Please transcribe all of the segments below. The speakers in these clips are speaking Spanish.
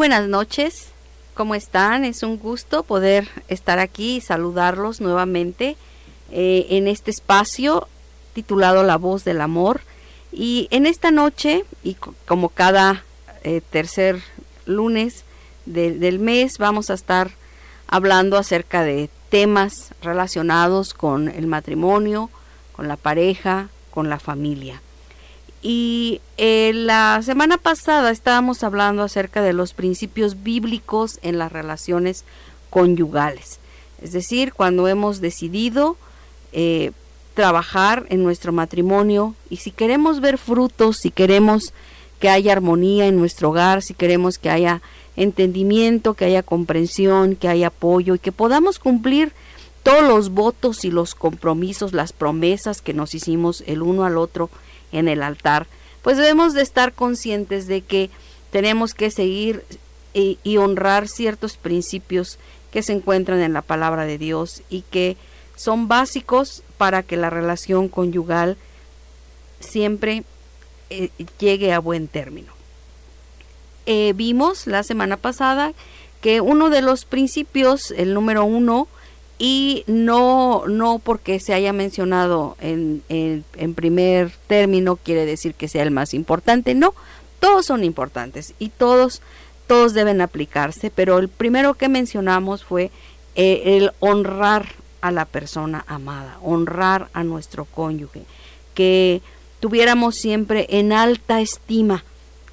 buenas noches. ¿Cómo están? Es un gusto poder estar aquí y saludarlos nuevamente eh, en este espacio titulado La voz del amor. Y en esta noche, y como cada eh, tercer lunes del mes, vamos a estar hablando acerca de temas relacionados con el matrimonio, con la pareja, con la familia. Y eh, la semana pasada estábamos hablando acerca de los principios bíblicos en las relaciones conyugales. Es decir, cuando hemos decidido eh, trabajar en nuestro matrimonio y si queremos ver frutos, si queremos que haya armonía en nuestro hogar, si queremos que haya entendimiento, que haya comprensión, que haya apoyo y que podamos cumplir todos los votos y los compromisos, las promesas que nos hicimos el uno al otro en el altar, pues debemos de estar conscientes de que tenemos que seguir y, y, honrar ciertos principios que se encuentran en la palabra de Dios y que son básicos para que la relación conyugal siempre eh, llegue a buen término. Eh, vimos la semana pasada que uno de los principios, el número uno, y no, no porque se haya mencionado en, en, primer término quiere decir que sea el más importante, no, todos son importantes y todos, todos deben aplicarse, pero el primero que mencionamos fue eh, el honrar a la persona amada, honrar a nuestro cónyuge, que tuviéramos siempre en alta estima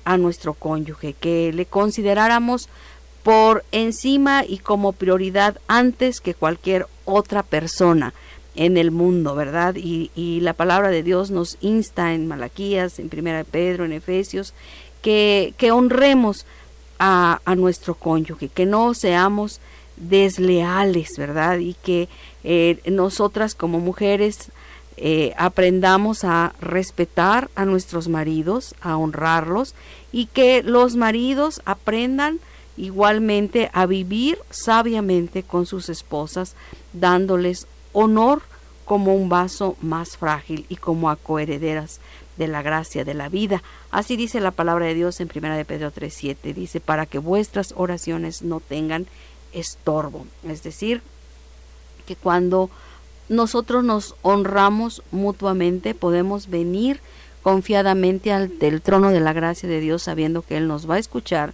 a nuestro cónyuge, que le consideráramos por encima y como prioridad antes que cualquier otra persona en el mundo, ¿verdad? Y, la palabra de Dios nos insta en Malaquías, en Primera de Pedro, en Efesios, que, que honremos a, a, nuestro cónyuge, que no seamos desleales, ¿verdad? Y que eh, nosotras como mujeres eh, aprendamos a respetar a nuestros maridos, a honrarlos y que los maridos aprendan igualmente a vivir sabiamente con sus esposas, dándoles honor como un vaso más frágil y como a coherederas de la gracia de la vida. Así dice la palabra de Dios en 1 de Pedro 3:7, dice, para que vuestras oraciones no tengan estorbo. Es decir, que cuando nosotros nos honramos mutuamente, podemos venir confiadamente al del trono de la gracia de Dios sabiendo que Él nos va a escuchar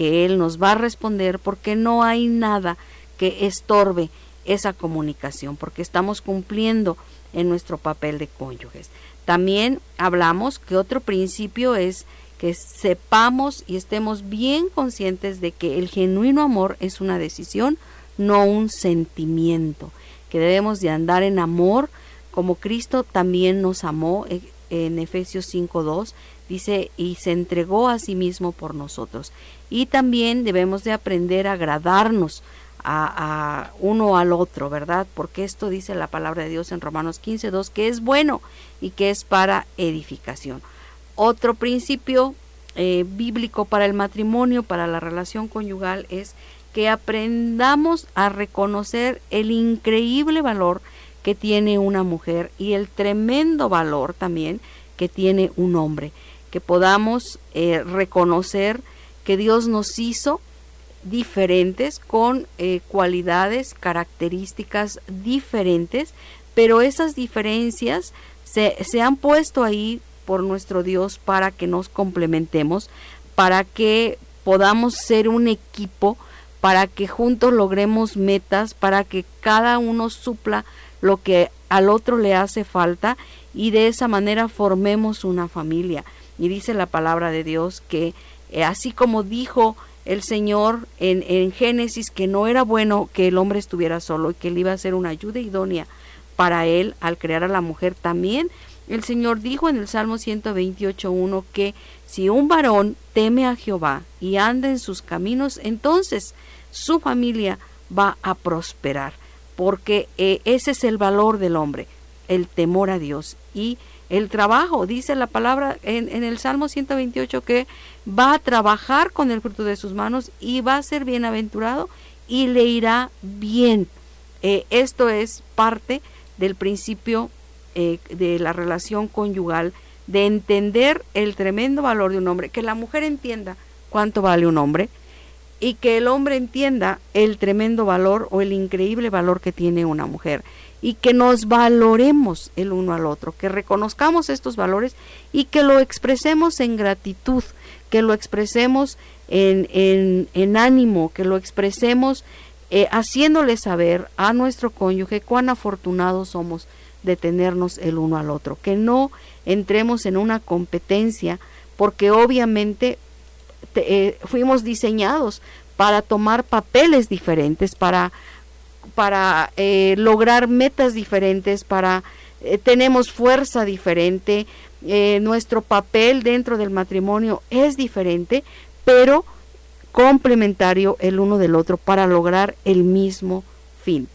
que Él nos va a responder porque no hay nada que estorbe esa comunicación, porque estamos cumpliendo en nuestro papel de cónyuges. También hablamos que otro principio es que sepamos y estemos bien conscientes de que el genuino amor es una decisión, no un sentimiento, que debemos de andar en amor como Cristo también nos amó eh, en Efesios 5.2 dice y se entregó a sí mismo por nosotros y también debemos de aprender a agradarnos a, uno al otro, ¿verdad? Porque esto dice la palabra de Dios en Romanos 15.2 que es bueno y que es para edificación. Otro principio eh, bíblico para el matrimonio, para la relación conyugal, es que aprendamos a reconocer el increíble valor que tiene una mujer y el tremendo valor también que tiene un hombre, que podamos eh, reconocer que Dios nos hizo diferentes con eh, cualidades, características diferentes, pero esas diferencias se, se han puesto ahí por nuestro Dios para que nos complementemos, para que podamos ser un equipo, para que juntos logremos metas, para que cada uno supla lo que al otro le hace falta y de esa manera formemos una familia. Y dice la palabra de Dios que eh, así como dijo el Señor en, en Génesis que no era bueno que el hombre estuviera solo y que él iba a ser una ayuda idónea para él al crear a la mujer, también el Señor dijo en el Salmo 128.1 que si un varón teme a Jehová y anda en sus caminos, entonces su familia va a prosperar porque eh, ese es el valor del hombre, el temor a Dios y el trabajo. Dice la palabra en, en, el Salmo 128 que va a trabajar con el fruto de sus manos y va a ser bienaventurado y le irá bien. Eh, esto es parte del principio eh, de la relación conyugal, de entender el tremendo valor de un hombre, que la mujer entienda cuánto vale un hombre, y que el hombre entienda el tremendo valor o el increíble valor que tiene una mujer y que nos valoremos el uno al otro, que reconozcamos estos valores y que lo expresemos en gratitud, que lo expresemos en, en, ánimo, que lo expresemos eh, haciéndole saber a nuestro cónyuge cuán afortunados somos de tenernos el uno al otro, que no entremos en una competencia, porque obviamente eh, fuimos diseñados para tomar papeles diferentes, para, para eh, lograr metas diferentes, para eh, tenemos fuerza diferente, nuestro papel dentro del matrimonio es diferente, pero complementario el uno del otro para lograr el mismo fin.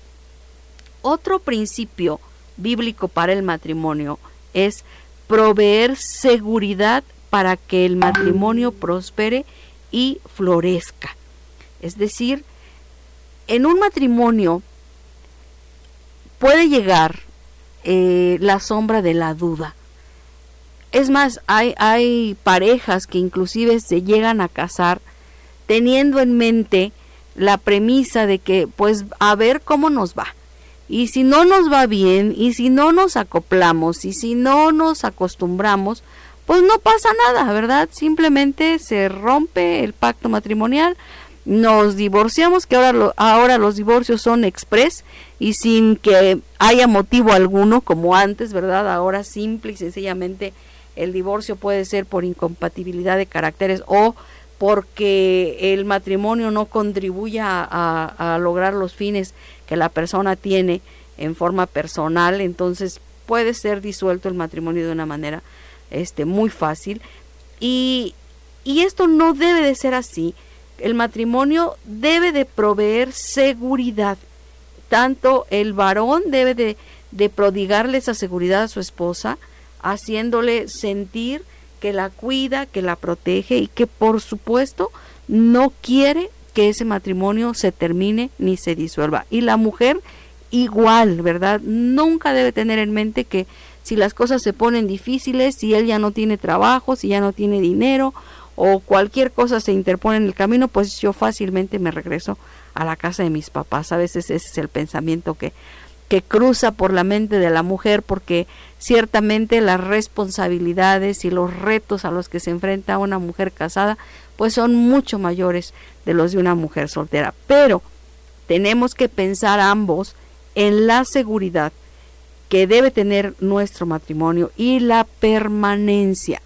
Otro principio bíblico para el matrimonio es proveer seguridad para que el matrimonio prospere y florezca. Es decir, en un matrimonio puede llegar eh, la sombra de la duda. Es más, hay, hay parejas que inclusive se llegan a casar teniendo en mente la premisa de que pues a ver cómo nos va y si no nos va bien, y si no nos acoplamos, y si no nos acostumbramos, pues no pasa nada, ¿verdad? Simplemente se rompe el pacto matrimonial, nos divorciamos, que ahora, ahora los divorcios son express y sin que haya motivo alguno, como antes, ¿verdad? Ahora simple y sencillamente el divorcio puede ser por incompatibilidad de caracteres o porque el matrimonio no contribuya a, lograr los fines que la persona tiene en forma personal, entonces puede ser disuelto el matrimonio de una manera este, muy fácil. Y, y esto no debe de ser así. El matrimonio debe de proveer seguridad. Tanto el varón debe de, de prodigarle esa seguridad a su esposa, haciéndole sentir que la cuida, que la protege y que por supuesto no quiere que ese matrimonio se termine ni se disuelva. Y la mujer igual, ¿verdad? Nunca debe tener en mente que si las cosas se ponen difíciles, si él ya no tiene trabajo, si ya no tiene dinero o cualquier cosa se interpone en el camino, pues yo fácilmente me regreso a la casa de mis papás. A veces ese es el pensamiento que que cruza por la mente de la mujer porque ciertamente las responsabilidades y los retos a los que se enfrenta una mujer casada pues son mucho mayores de los de una mujer soltera. Pero tenemos que pensar ambos en la seguridad que debe tener nuestro matrimonio y la permanencia.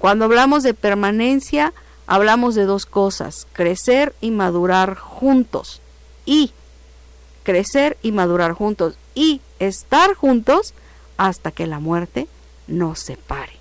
Cuando hablamos de permanencia, hablamos de dos cosas, crecer y madurar juntos. Y crecer y madurar juntos y estar juntos hasta que la muerte nos separe.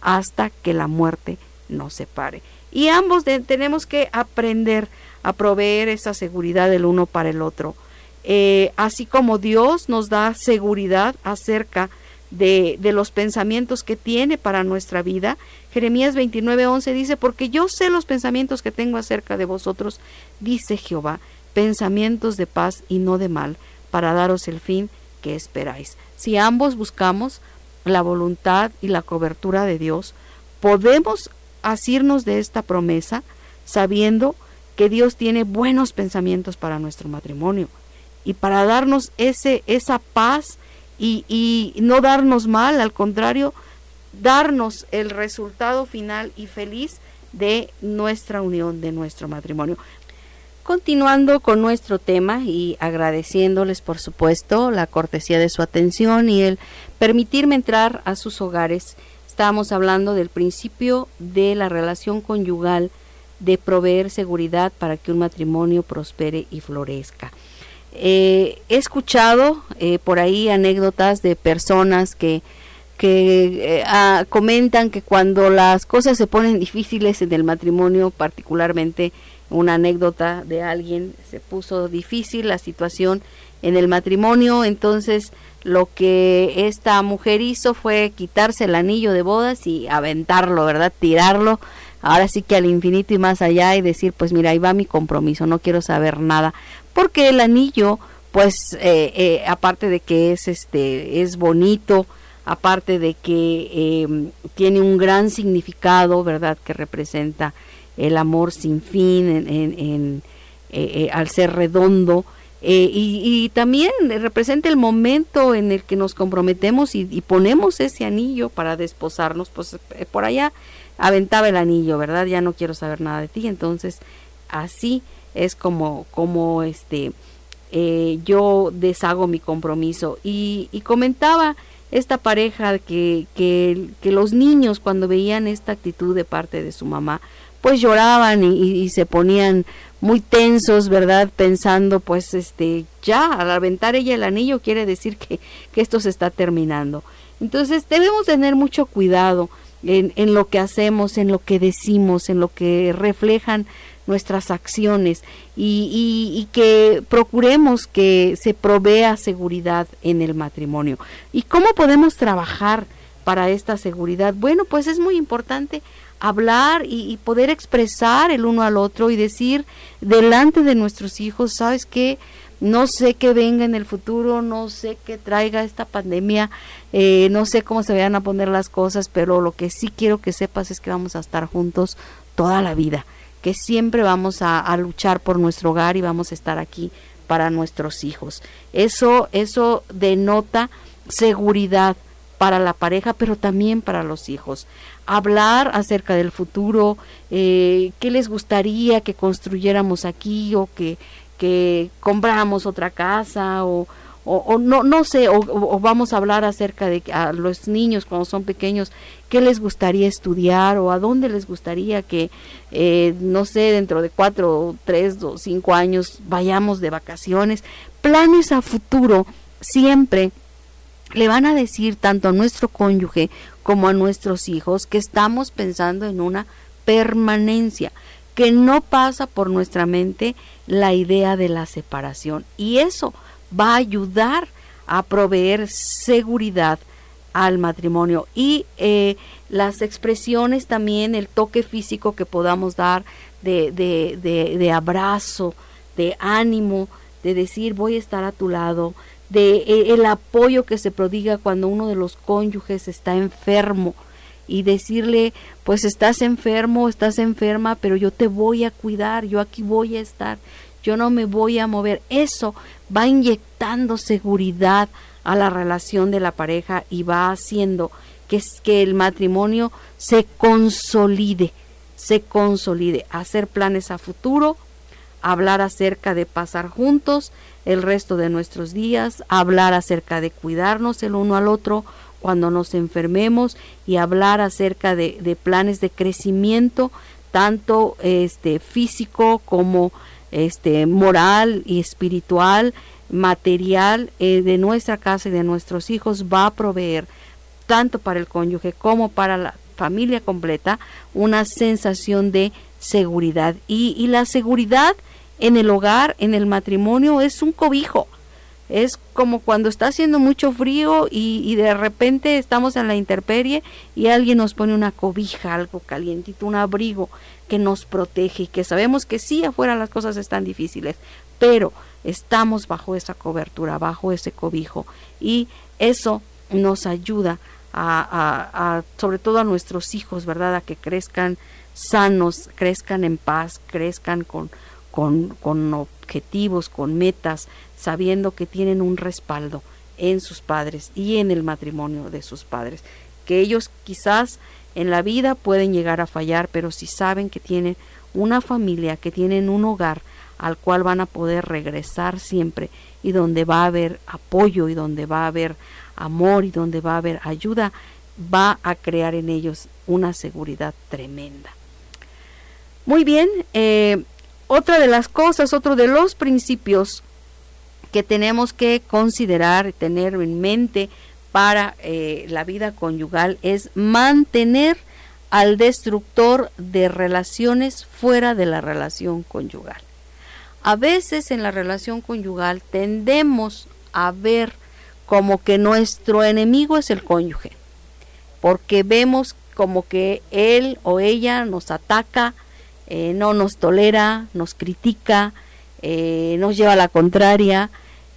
Hasta que la muerte nos separe. Y ambos tenemos que aprender a proveer esa seguridad del uno para el otro. Eh, así como Dios nos da seguridad acerca de, de, los pensamientos que tiene para nuestra vida. Jeremías 29:11 dice, porque yo sé los pensamientos que tengo acerca de vosotros, dice Jehová, pensamientos de paz y no de mal, para daros el fin que esperáis. Si ambos buscamos la voluntad y la cobertura de Dios, podemos asirnos de esta promesa sabiendo que Dios tiene buenos pensamientos para nuestro matrimonio y para darnos ese, esa paz y, y no darnos mal, al contrario, darnos el resultado final y feliz de nuestra unión, de nuestro matrimonio. Continuando con nuestro tema y agradeciéndoles por supuesto la cortesía de su atención y el permitirme entrar a sus hogares, estamos hablando del principio de la relación conyugal de proveer seguridad para que un matrimonio prospere y florezca. Eh, he escuchado eh, por ahí anécdotas de personas que, que eh, ah, comentan que cuando las cosas se ponen difíciles en el matrimonio, particularmente una anécdota de alguien, se puso difícil la situación en el matrimonio, entonces lo que esta mujer hizo fue quitarse el anillo de bodas y aventarlo, ¿verdad? Tirarlo, ahora sí que al infinito y más allá y decir, pues mira, ahí va mi compromiso, no quiero saber nada, porque el anillo, pues eh, eh, aparte de que es este, es bonito, aparte de que eh, tiene un gran significado, ¿verdad? Que representa el amor sin fin, en, eh, al ser redondo. y, también representa el momento en el que nos comprometemos y, y ponemos ese anillo para desposarnos, pues por allá aventaba el anillo, ¿verdad? Ya no quiero saber nada de ti, entonces así es como, como este, eh, yo deshago mi compromiso. Y, comentaba esta pareja que, que, los niños cuando veían esta actitud de parte de su mamá, pues lloraban y, se ponían muy tensos, ¿verdad? Pensando, pues, este, ya, al aventar ella el anillo quiere decir que, que esto se está terminando. Entonces debemos tener mucho cuidado en, en, lo que hacemos, en lo que decimos, en lo que reflejan nuestras acciones y, que procuremos que se provea seguridad en el matrimonio. ¿Y cómo podemos trabajar para esta seguridad? Bueno, pues es muy importante hablar y, y poder expresar el uno al otro y decir delante de nuestros hijos, ¿sabes qué? no sé qué venga en el futuro, no sé qué traiga esta pandemia, eh, no sé cómo se vayan a poner las cosas, pero lo que sí quiero que sepas es que vamos a estar juntos toda la vida, que siempre vamos a, luchar por nuestro hogar y vamos a estar aquí para nuestros hijos. Eso, eso denota seguridad para la pareja, pero también para los hijos. Hablar acerca del futuro, eh, qué les gustaría que construyéramos aquí o que que compramos otra casa o, o, no, no sé, o, vamos a hablar acerca de a los niños cuando son pequeños, qué les gustaría estudiar o a dónde les gustaría que, eh, no sé, dentro de cuatro, tres o cinco años vayamos de vacaciones. Planes a futuro siempre le van a decir tanto a nuestro cónyuge como a nuestros hijos que estamos pensando en una permanencia que no pasa por nuestra mente la idea de la separación. Y eso va a ayudar a proveer seguridad al matrimonio. Y eh, las expresiones también, el toque físico que podamos dar de, de, de, de, abrazo, de ánimo, de decir voy a estar a tu lado, de eh, el apoyo que se prodiga cuando uno de los cónyuges está enfermo, y decirle, pues estás enfermo, estás enferma, pero yo te voy a cuidar, yo aquí voy a estar, yo no me voy a mover. Eso va inyectando seguridad a la relación de la pareja y va haciendo que, que el matrimonio se consolide, se consolide, hacer planes a futuro, hablar acerca de pasar juntos el resto de nuestros días, hablar acerca de cuidarnos el uno al otro, cuando nos enfermemos y hablar acerca de, planes de crecimiento, tanto este, físico como este, moral y espiritual, material eh, de nuestra casa y de nuestros hijos, va a proveer tanto para el cónyuge como para la familia completa una sensación de seguridad. Y, y la seguridad en el hogar, en el matrimonio, es un cobijo es como cuando está haciendo mucho frío y, de repente estamos en la intemperie y alguien nos pone una cobija, algo calientito, un abrigo que nos protege y que sabemos que sí afuera las cosas están difíciles, pero estamos bajo esa cobertura, bajo ese cobijo y eso nos ayuda a, sobre todo a nuestros hijos, ¿verdad? A que crezcan sanos, crezcan en paz, crezcan con, con, con objetivos, con metas, sabiendo que tienen un respaldo en sus padres y en el matrimonio de sus padres, que ellos quizás en la vida pueden llegar a fallar, pero si saben que tienen una familia, que tienen un hogar al cual van a poder regresar siempre y donde va a haber apoyo y donde va a haber amor y donde va a haber ayuda, va a crear en ellos una seguridad tremenda. Muy bien, eh, otra de las cosas, otro de los principios que tenemos que considerar y tener en mente para eh, la vida conyugal es mantener al destructor de relaciones fuera de la relación conyugal. A veces en la relación conyugal tendemos a ver como que nuestro enemigo es el cónyuge, porque vemos como que él o ella nos ataca, eh, no nos tolera, nos critica, eh, nos lleva a la contraria,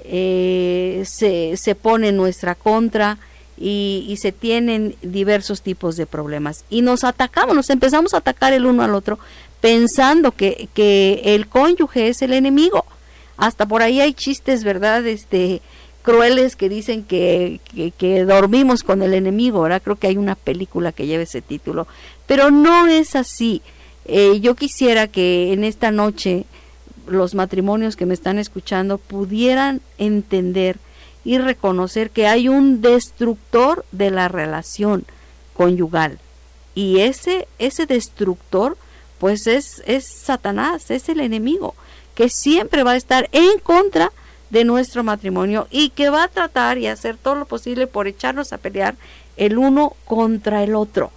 eh, se, se pone en nuestra contra y, se tienen diversos tipos de problemas. Y nos atacamos, nos empezamos a atacar el uno al otro pensando que, que el cónyuge es el enemigo. Hasta por ahí hay chistes, ¿verdad? Este, crueles que dicen que, que, dormimos con el enemigo, ahora Creo que hay una película que lleva ese título, pero no es así. Eh, yo quisiera que en esta noche los matrimonios que me están escuchando pudieran entender y reconocer que hay un destructor de la relación conyugal. Y ese, ese destructor, pues es, es Satanás, es el enemigo, que siempre va a estar en contra de nuestro matrimonio y que va a tratar y hacer todo lo posible por echarnos a pelear el uno contra el otro,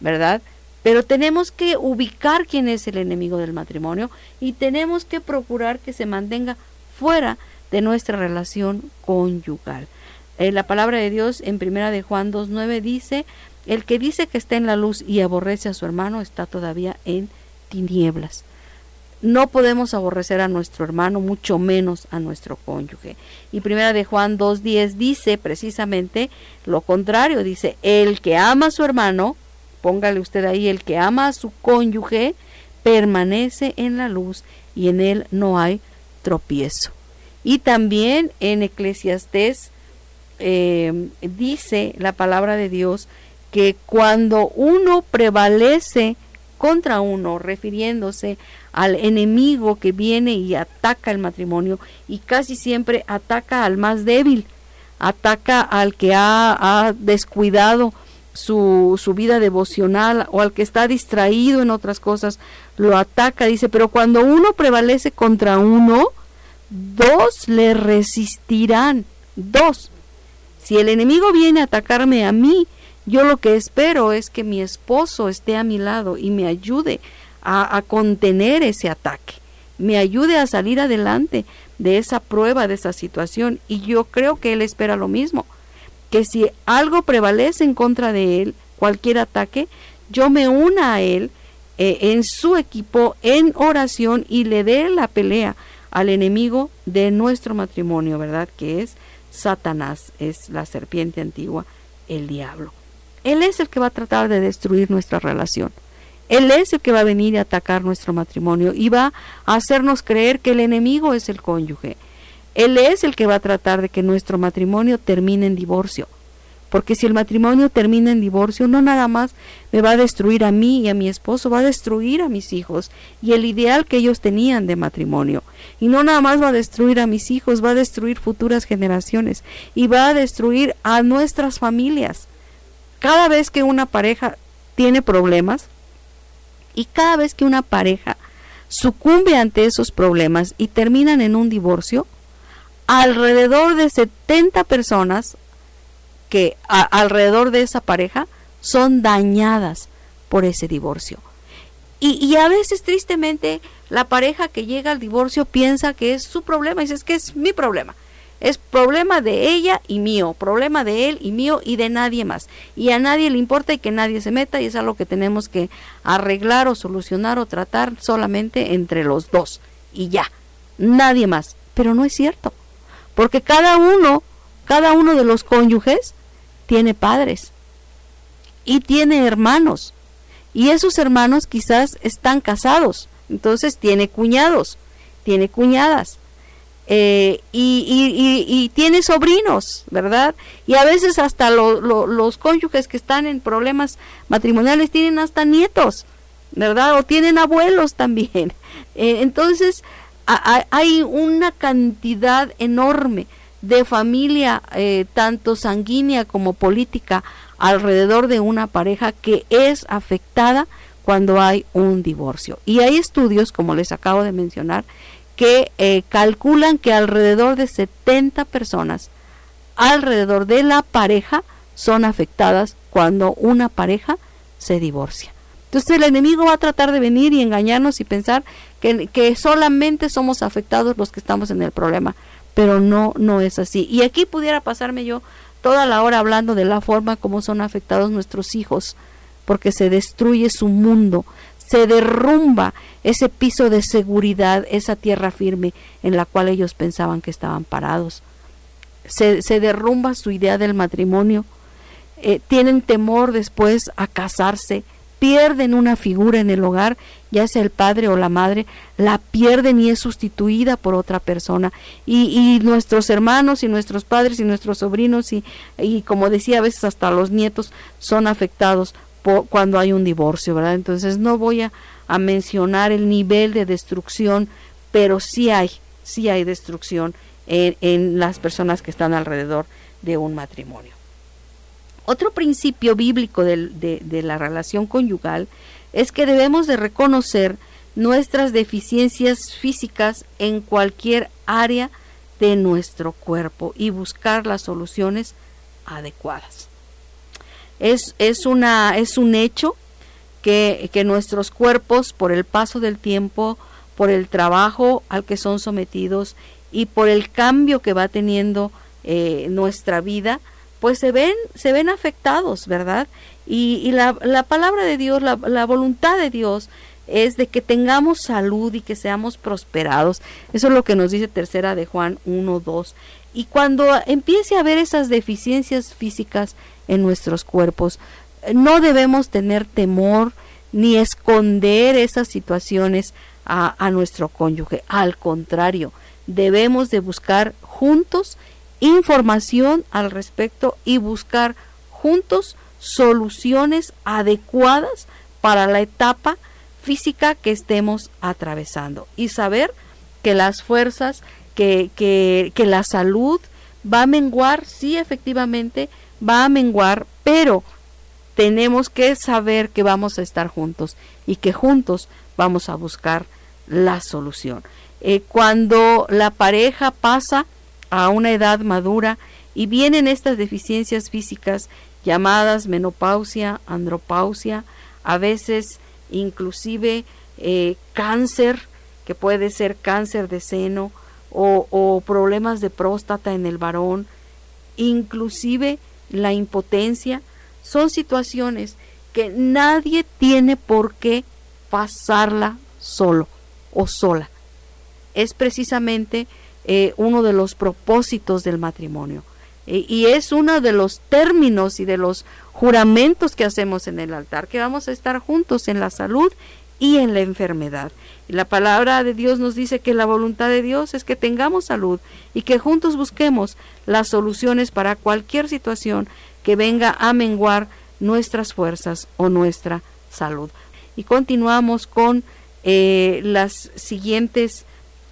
¿verdad? Pero tenemos que ubicar quién es el enemigo del matrimonio y tenemos que procurar que se mantenga fuera de nuestra relación conyugal. Eh, la palabra de Dios en primera de Juan 2.9 dice, el que dice que está en la luz y aborrece a su hermano está todavía en tinieblas. No podemos aborrecer a nuestro hermano, mucho menos a nuestro cónyuge. Y primera de Juan 2.10 dice precisamente lo contrario, dice, el que ama a su hermano, póngale usted ahí, el que ama a su cónyuge, permanece en la luz y en él no hay tropiezo. Y también en Eclesiastés eh, dice la palabra de Dios que cuando uno prevalece contra uno, refiriéndose al enemigo que viene y ataca el matrimonio y casi siempre ataca al más débil, ataca al que ha, descuidado su, su, vida devocional o al que está distraído en otras cosas, lo ataca, dice, pero cuando uno prevalece contra uno, dos le resistirán, dos. Si el enemigo viene a atacarme a mí, yo lo que espero es que mi esposo esté a mi lado y me ayude a, contener ese ataque, me ayude a salir adelante de esa prueba, de esa situación. Y yo creo que Él espera lo mismo, que si algo prevalece en contra de Él, cualquier ataque, yo me una a Él eh, en su equipo, en oración y le dé la pelea al enemigo de nuestro matrimonio, ¿verdad? Que es Satanás, es la serpiente antigua, el diablo. Él es el que va a tratar de destruir nuestra relación. Él es el que va a venir a atacar nuestro matrimonio y va a hacernos creer que el enemigo es el cónyuge. Él es el que va a tratar de que nuestro matrimonio termine en divorcio. Porque si el matrimonio termina en divorcio, no nada más me va a destruir a mí y a mi esposo, va a destruir a mis hijos y el ideal que ellos tenían de matrimonio. Y no nada más va a destruir a mis hijos, va a destruir futuras generaciones y va a destruir a nuestras familias. Cada vez que una pareja tiene problemas, y cada vez que una pareja sucumbe ante esos problemas y terminan en un divorcio, alrededor de 70 personas que alrededor de esa pareja son dañadas por ese divorcio. Y, y, a veces tristemente la pareja que llega al divorcio piensa que es su problema y dice es que es mi problema. Es problema de ella y mío, problema de él y mío y de nadie más. Y a nadie le importa y que nadie se meta y es algo que tenemos que arreglar o solucionar o tratar solamente entre los dos. Y ya, nadie más. Pero no es cierto, porque cada uno, cada uno de los cónyuges tiene padres y tiene hermanos. Y esos hermanos quizás están casados, entonces tiene cuñados, tiene cuñadas eh, y, tiene sobrinos, ¿verdad? Y a veces hasta los cónyuges que están en problemas matrimoniales tienen hasta nietos, ¿verdad? O tienen abuelos también. Eh, entonces, hay una cantidad enorme de familia, eh, tanto sanguínea como política, alrededor de una pareja que es afectada cuando hay un divorcio. Y hay estudios, como les acabo de mencionar, que eh, calculan que alrededor de 70 personas alrededor de la pareja son afectadas cuando una pareja se divorcia. Entonces el enemigo va a tratar de venir y engañarnos y pensar que, que, solamente somos afectados los que estamos en el problema, pero no, no es así. Y aquí pudiera pasarme yo toda la hora hablando de la forma como son afectados nuestros hijos, porque se destruye su mundo, se derrumba ese piso de seguridad, esa tierra firme en la cual ellos pensaban que estaban parados. Se, se derrumba su idea del matrimonio, eh, tienen temor después a casarse, pierden una figura en el hogar, ya sea el padre o la madre, la pierden y es sustituida por otra persona. Y, nuestros hermanos y nuestros padres y nuestros sobrinos y, y, como decía a veces hasta los nietos son afectados por, cuando hay un divorcio, ¿verdad? Entonces no voy a, mencionar el nivel de destrucción, pero sí hay, sí hay destrucción en las personas que están alrededor de un matrimonio. Otro principio bíblico de, la relación conyugal es que debemos de reconocer nuestras deficiencias físicas en cualquier área de nuestro cuerpo y buscar las soluciones adecuadas. Es, es, una, es un hecho que, que, nuestros cuerpos, por el paso del tiempo, por el trabajo al que son sometidos y por el cambio que va teniendo eh, nuestra vida, pues se ven, se ven afectados, ¿verdad? Y, la, la, palabra de Dios, la, la voluntad de Dios es de que tengamos salud y que seamos prosperados. Eso es lo que nos dice tercera de Juan 1, 2. Y cuando empiece a haber esas deficiencias físicas en nuestros cuerpos, no debemos tener temor ni esconder esas situaciones a, a nuestro cónyuge. Al contrario, debemos de buscar juntos información al respecto y buscar juntos soluciones adecuadas para la etapa física que estemos atravesando y saber que las fuerzas, que, que, la salud va a menguar, sí efectivamente va a menguar, pero tenemos que saber que vamos a estar juntos y que juntos vamos a buscar la solución. Eh, cuando la pareja pasa a una edad madura y vienen estas deficiencias físicas llamadas menopausia, andropausia, a veces inclusive eh, cáncer, que puede ser cáncer de seno o, o problemas de próstata en el varón, inclusive la impotencia, son situaciones que nadie tiene por qué pasarla solo o sola. Es precisamente eh, uno de los propósitos del matrimonio. Eh, y es uno de los términos y de los juramentos que hacemos en el altar, que vamos a estar juntos en la salud y en la enfermedad. Y la palabra de Dios nos dice que la voluntad de Dios es que tengamos salud y que juntos busquemos las soluciones para cualquier situación que venga a menguar nuestras fuerzas o nuestra salud. Y continuamos con eh, las siguientes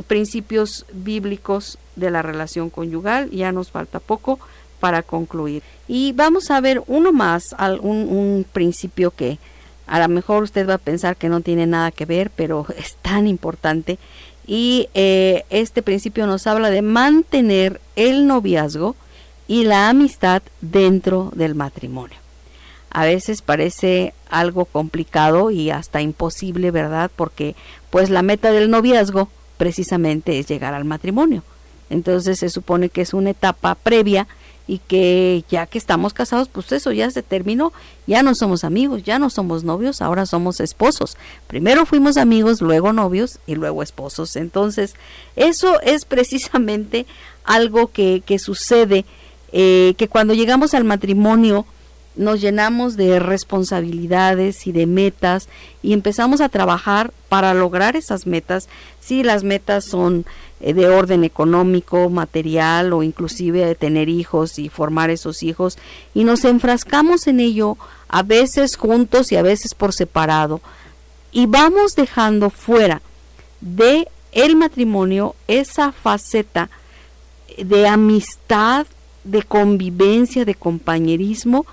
principios bíblicos de la relación conyugal. Ya nos falta poco para concluir. Y vamos a ver uno más, un, un principio que a lo mejor usted va a pensar que no tiene nada que ver, pero es tan importante. Y eh, este principio nos habla de mantener el noviazgo y la amistad dentro del matrimonio. A veces parece algo complicado y hasta imposible, ¿verdad? Porque pues la meta del noviazgo precisamente es llegar al matrimonio. Entonces se supone que es una etapa previa y que ya que estamos casados, pues eso ya se terminó, ya no somos amigos, ya no somos novios, ahora somos esposos. Primero fuimos amigos, luego novios y luego esposos. Entonces, eso es precisamente algo que, que sucede, eh, que cuando llegamos al matrimonio, nos llenamos de responsabilidades y de metas y empezamos a trabajar para lograr esas metas. Si las metas son eh, de orden económico, material o inclusive de tener hijos y formar esos hijos y nos enfrascamos en ello a veces juntos y a veces por separado y vamos dejando fuera de el matrimonio esa faceta de amistad, de convivencia, de compañerismo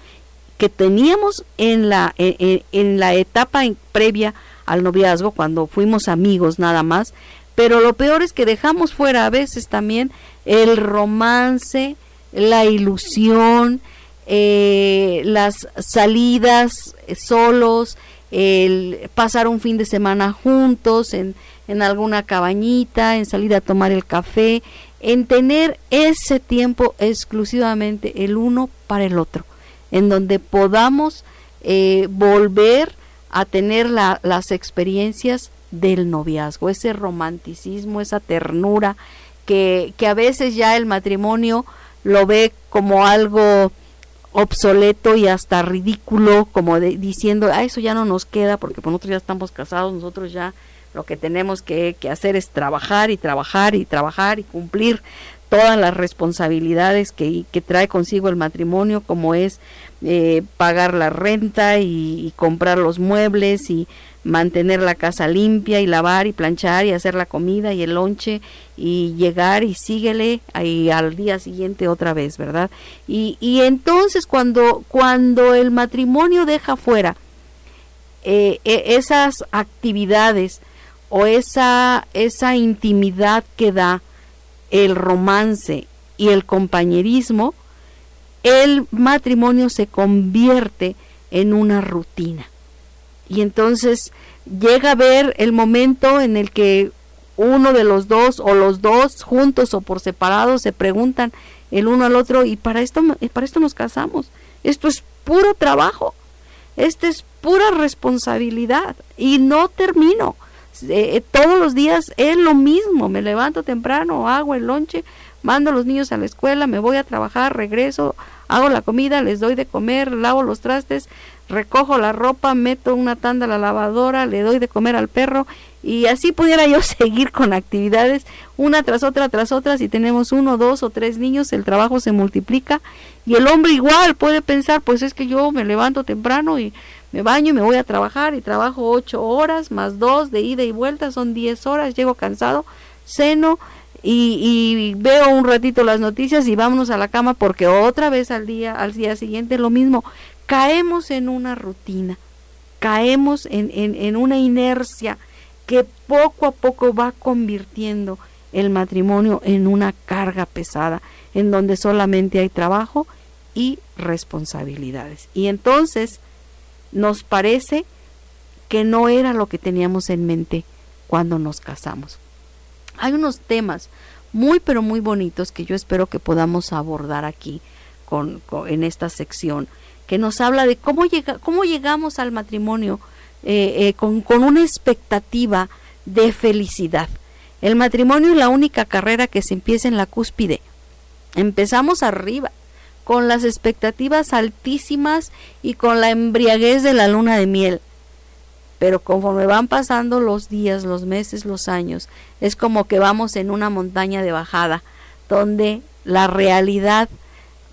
que teníamos en la, en, la etapa previa al noviazgo, cuando fuimos amigos nada más, pero lo peor es que dejamos fuera a veces también el romance, la ilusión, eh, las salidas solos, el pasar un fin de semana juntos en, en alguna cabañita, en salir a tomar el café, en tener ese tiempo exclusivamente el uno para el otro en donde podamos eh, volver a tener las experiencias del noviazgo, ese romanticismo, esa ternura que, que, a veces ya el matrimonio lo ve como algo obsoleto y hasta ridículo, como diciendo, ah, eso ya no nos queda porque nosotros ya estamos casados, nosotros ya lo que tenemos que, hacer es trabajar y trabajar y trabajar y cumplir todas las responsabilidades que, que trae consigo el matrimonio, como es eh, pagar la renta y, comprar los muebles y mantener la casa limpia y lavar y planchar y hacer la comida y el lonche y llegar y síguele ahí al día siguiente otra vez, ¿verdad? Y, y entonces cuando, cuando el matrimonio deja fuera eh, e, esas actividades o esa, esa intimidad que da el romance y el compañerismo, el matrimonio se convierte en una rutina. Y entonces llega a ver el momento en el que uno de los dos o los dos juntos o por separado se preguntan el uno al otro y para esto para esto nos casamos. Esto es puro trabajo. Esto es pura responsabilidad y no termino. Eh, eh, todos los días es lo mismo, me levanto temprano, hago el lonche, mando a los niños a la escuela, me voy a trabajar, regreso, hago la comida, les doy de comer, lavo los trastes, recojo la ropa, meto una tanda a la lavadora, le doy de comer al perro y así pudiera yo seguir con actividades una tras otra tras otra. Si tenemos uno, dos o tres niños el trabajo se multiplica y el hombre igual puede pensar pues es que yo me levanto temprano y me baño y me voy a trabajar y trabajo ocho horas más dos de ida y vuelta, son diez horas, llego cansado, ceno y, veo un ratito las noticias y vámonos a la cama porque otra vez al día, al día siguiente lo mismo. Caemos en una rutina, caemos en, en una inercia que poco a poco va convirtiendo el matrimonio en una carga pesada, en donde solamente hay trabajo y responsabilidades. Y entonces nos parece que no era lo que teníamos en mente cuando nos casamos. Hay unos temas muy pero muy bonitos que yo espero que podamos abordar aquí en esta sección, que nos habla de cómo, llega, cómo llegamos al matrimonio eh, eh, con una expectativa de felicidad. El matrimonio es la única carrera que se empieza en la cúspide. Empezamos arriba con las expectativas altísimas y con la embriaguez de la luna de miel. Pero conforme van pasando los días, los meses, los años, es como que vamos en una montaña de bajada, donde la realidad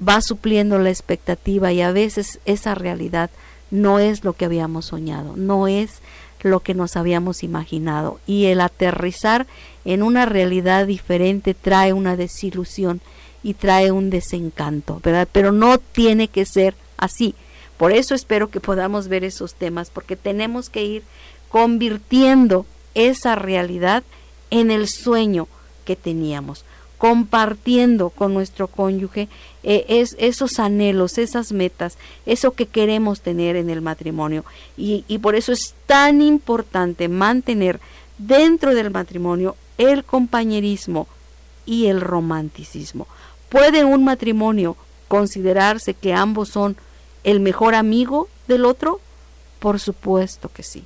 va supliendo la expectativa y a veces esa realidad no es lo que habíamos soñado, no es lo que nos habíamos imaginado. Y el aterrizar en una realidad diferente trae una desilusión y trae un desencanto, ¿verdad? Pero no tiene que ser así. Por eso espero que podamos ver esos temas, porque tenemos que ir convirtiendo esa realidad en el sueño que teníamos, compartiendo con nuestro cónyuge eh, es, esos anhelos, esas metas, eso que queremos tener en el matrimonio. Y por eso es tan importante mantener dentro del matrimonio el compañerismo y el romanticismo. ¿Puede un matrimonio considerarse que ambos son el mejor amigo del otro? Por supuesto que sí.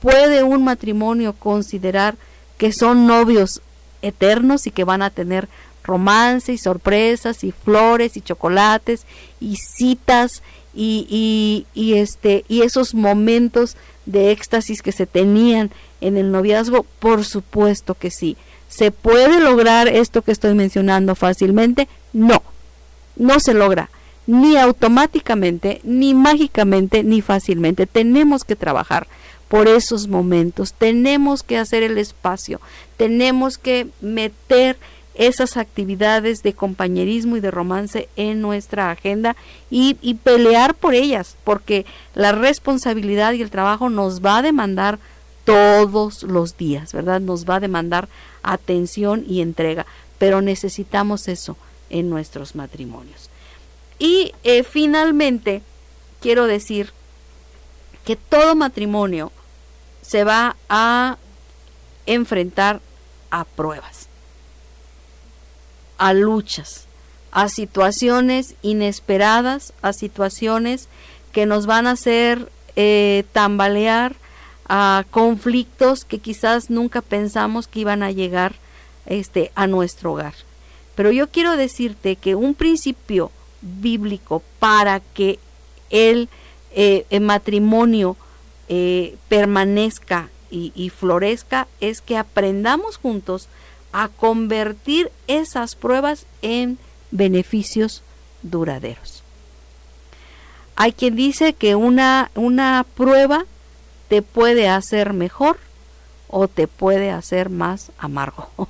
¿Puede un matrimonio considerar que son novios eternos y que van a tener romance y sorpresas y flores y chocolates y citas y, y, este y esos momentos de éxtasis que se tenían en el noviazgo por supuesto que sí ¿Se puede lograr esto que estoy mencionando fácilmente? No, no se logra ni automáticamente, ni mágicamente, ni fácilmente. Tenemos que trabajar por esos momentos, tenemos que hacer el espacio, tenemos que meter esas actividades de compañerismo y de romance en nuestra agenda y, y, pelear por ellas, porque la responsabilidad y el trabajo nos va a demandar todos los días, ¿verdad? Nos va a demandar atención y entrega, pero necesitamos eso en nuestros matrimonios. Y eh, finalmente, quiero decir que todo matrimonio se va a enfrentar a pruebas, a luchas, a situaciones inesperadas, a situaciones que nos van a hacer eh, tambalear, a conflictos que quizás nunca pensamos que iban a llegar este a nuestro hogar. Pero yo quiero decirte que un principio bíblico para que el, eh, matrimonio eh, permanezca y, y florezca es que aprendamos juntos a convertir esas pruebas en beneficios duraderos. Hay quien dice que una, una prueba te puede hacer mejor o te puede hacer más amargo.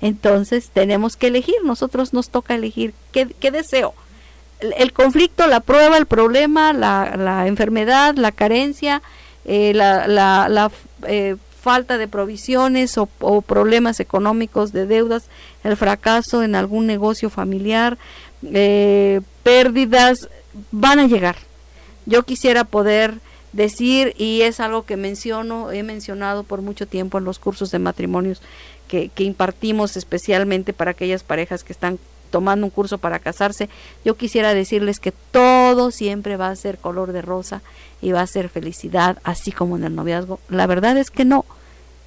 Entonces tenemos que elegir, nosotros nos toca elegir qué, deseo. El, conflicto, la prueba, el problema, la, enfermedad, la carencia, eh, la, eh, falta de provisiones o, problemas económicos de deudas, el fracaso en algún negocio familiar, eh, pérdidas, van a llegar. Yo quisiera poder decir, y es algo que menciono, he mencionado por mucho tiempo en los cursos de matrimonios que, que impartimos especialmente para aquellas parejas que están tomando un curso para casarse, yo quisiera decirles que todo siempre va a ser color de rosa y va a ser felicidad, así como en el noviazgo. La verdad es que no.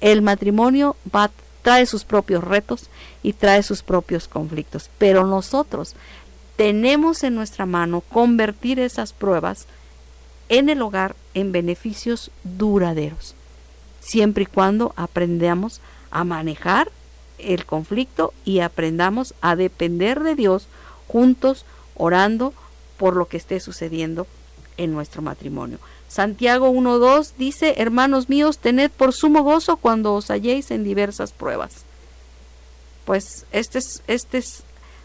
El matrimonio va trae sus propios retos y trae sus propios conflictos, pero nosotros tenemos en nuestra mano convertir esas pruebas en el hogar en beneficios duraderos, siempre y cuando aprendamos a manejar el conflicto y aprendamos a depender de Dios juntos, orando por lo que esté sucediendo en nuestro matrimonio. Santiago 1.2 dice, hermanos míos, tened por sumo gozo cuando os halléis en diversas pruebas. Pues este es, este es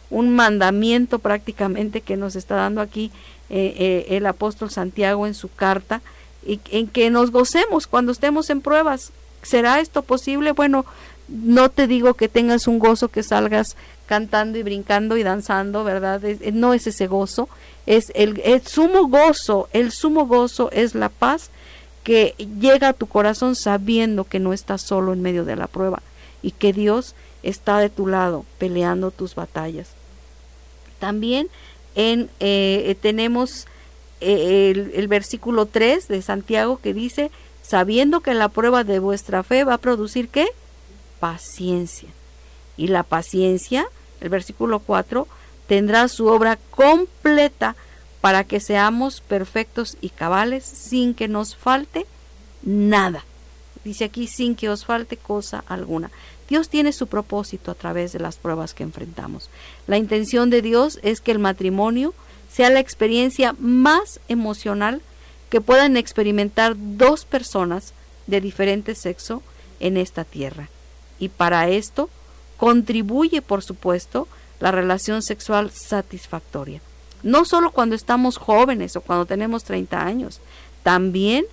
un mandamiento prácticamente que nos está dando aquí eh, eh, el apóstol Santiago en su carta, y, en que nos gocemos cuando estemos en pruebas. ¿Será esto posible? Bueno, no te digo que tengas un gozo que salgas cantando y brincando y danzando, ¿verdad? no es ese gozo, es el, el sumo gozo, el sumo gozo es la paz que llega a tu corazón sabiendo que no estás solo en medio de la prueba y que Dios está de tu lado peleando tus batallas. También en, eh, tenemos eh, el, el, versículo 3 de Santiago que dice, sabiendo que la prueba de vuestra fe va a producir qué? Paciencia. Y la paciencia, el versículo 4, tendrá su obra completa para que seamos perfectos y cabales sin que nos falte nada. Dice aquí sin que os falte cosa alguna. Dios tiene su propósito a través de las pruebas que enfrentamos. La intención de Dios es que el matrimonio sea la experiencia más emocional que puedan experimentar dos personas de diferente sexo en esta tierra. Y para esto contribuye, por supuesto, la relación sexual satisfactoria. No solo cuando estamos jóvenes o cuando tenemos 30 años, también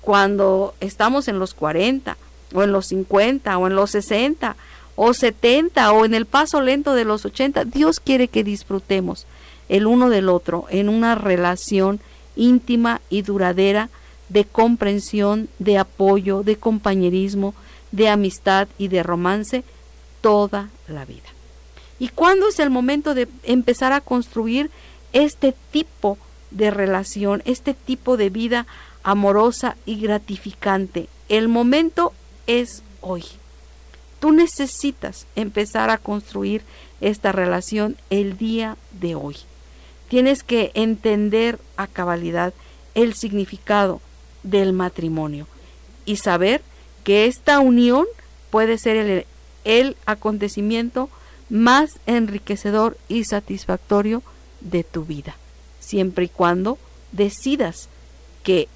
cuando estamos en los 40 o en los 50 o en los 60 o 70 o en el paso lento de los 80. Dios quiere que disfrutemos el uno del otro en una relación íntima y duradera de comprensión, de apoyo, de compañerismo, de amistad y de romance toda la vida. ¿Y cuándo es el momento de empezar a construir este tipo de relación, este tipo de vida amorosa y gratificante? El momento es hoy. Tú necesitas empezar a construir esta relación el día de hoy. Tienes que entender a cabalidad el significado del matrimonio y saber que esta unión puede ser el, el acontecimiento más enriquecedor y satisfactorio de tu vida, siempre y cuando decidas que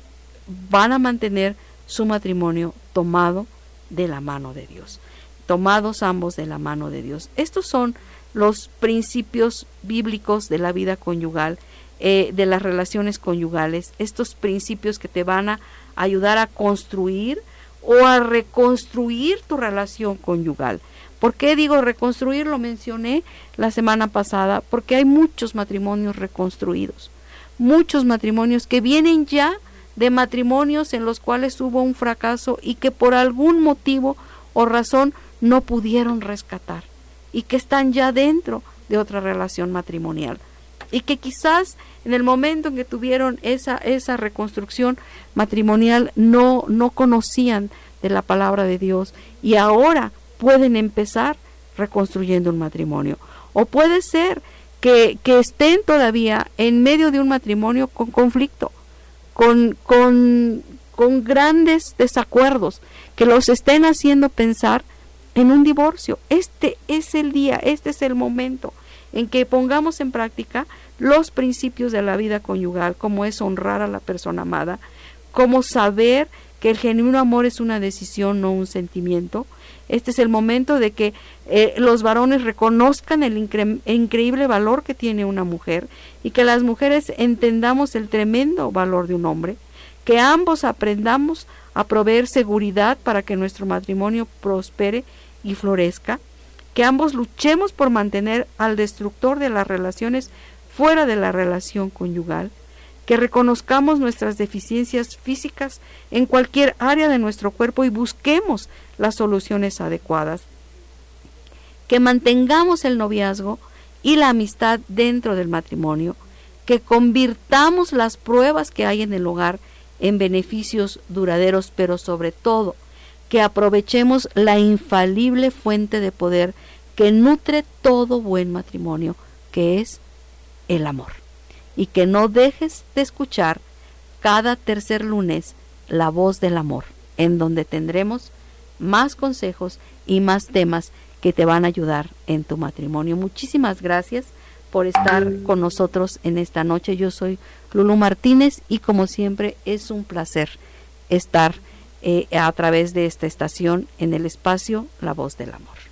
van a mantener su matrimonio tomado de la mano de Dios, tomados ambos de la mano de Dios. Estos son los principios bíblicos de la vida conyugal, eh, de las relaciones conyugales, estos principios que te van a ayudar a construir o a reconstruir tu relación conyugal. ¿Por qué digo reconstruir? Lo mencioné la semana pasada, porque hay muchos matrimonios reconstruidos, muchos matrimonios que vienen ya de matrimonios en los cuales hubo un fracaso y que por algún motivo o razón no pudieron rescatar y que están ya dentro de otra relación matrimonial. Y que quizás en el momento en que tuvieron esa esa reconstrucción matrimonial no no conocían de la palabra de Dios y ahora pueden empezar reconstruyendo un matrimonio. O puede ser que, que estén todavía en medio de un matrimonio con conflicto, con, con, con grandes desacuerdos, que los estén haciendo pensar en un divorcio. Este es el día, este es el momento en que pongamos en práctica los principios de la vida conyugal, como es honrar a la persona amada, como saber que el genuino amor es una decisión, no un sentimiento. Este es el momento de que eh, los varones reconozcan el increíble valor que tiene una mujer y que las mujeres entendamos el tremendo valor de un hombre, que ambos aprendamos a proveer seguridad para que nuestro matrimonio prospere y florezca, que ambos luchemos por mantener al destructor de las relaciones fuera de la relación conyugal, que reconozcamos nuestras deficiencias físicas en cualquier área de nuestro cuerpo y busquemos las soluciones adecuadas, que mantengamos el noviazgo y la amistad dentro del matrimonio, que convirtamos las pruebas que hay en el hogar en beneficios duraderos, pero sobre todo que aprovechemos la infalible fuente de poder que nutre todo buen matrimonio, que es el amor. Y que no dejes de escuchar cada tercer lunes la voz del amor, en donde tendremos más consejos y más temas que te van a ayudar en tu matrimonio. Muchísimas gracias por estar con nosotros en esta noche. Yo soy Lulu Martínez y como siempre es un placer estar eh, a través de esta estación en el espacio La Voz del Amor.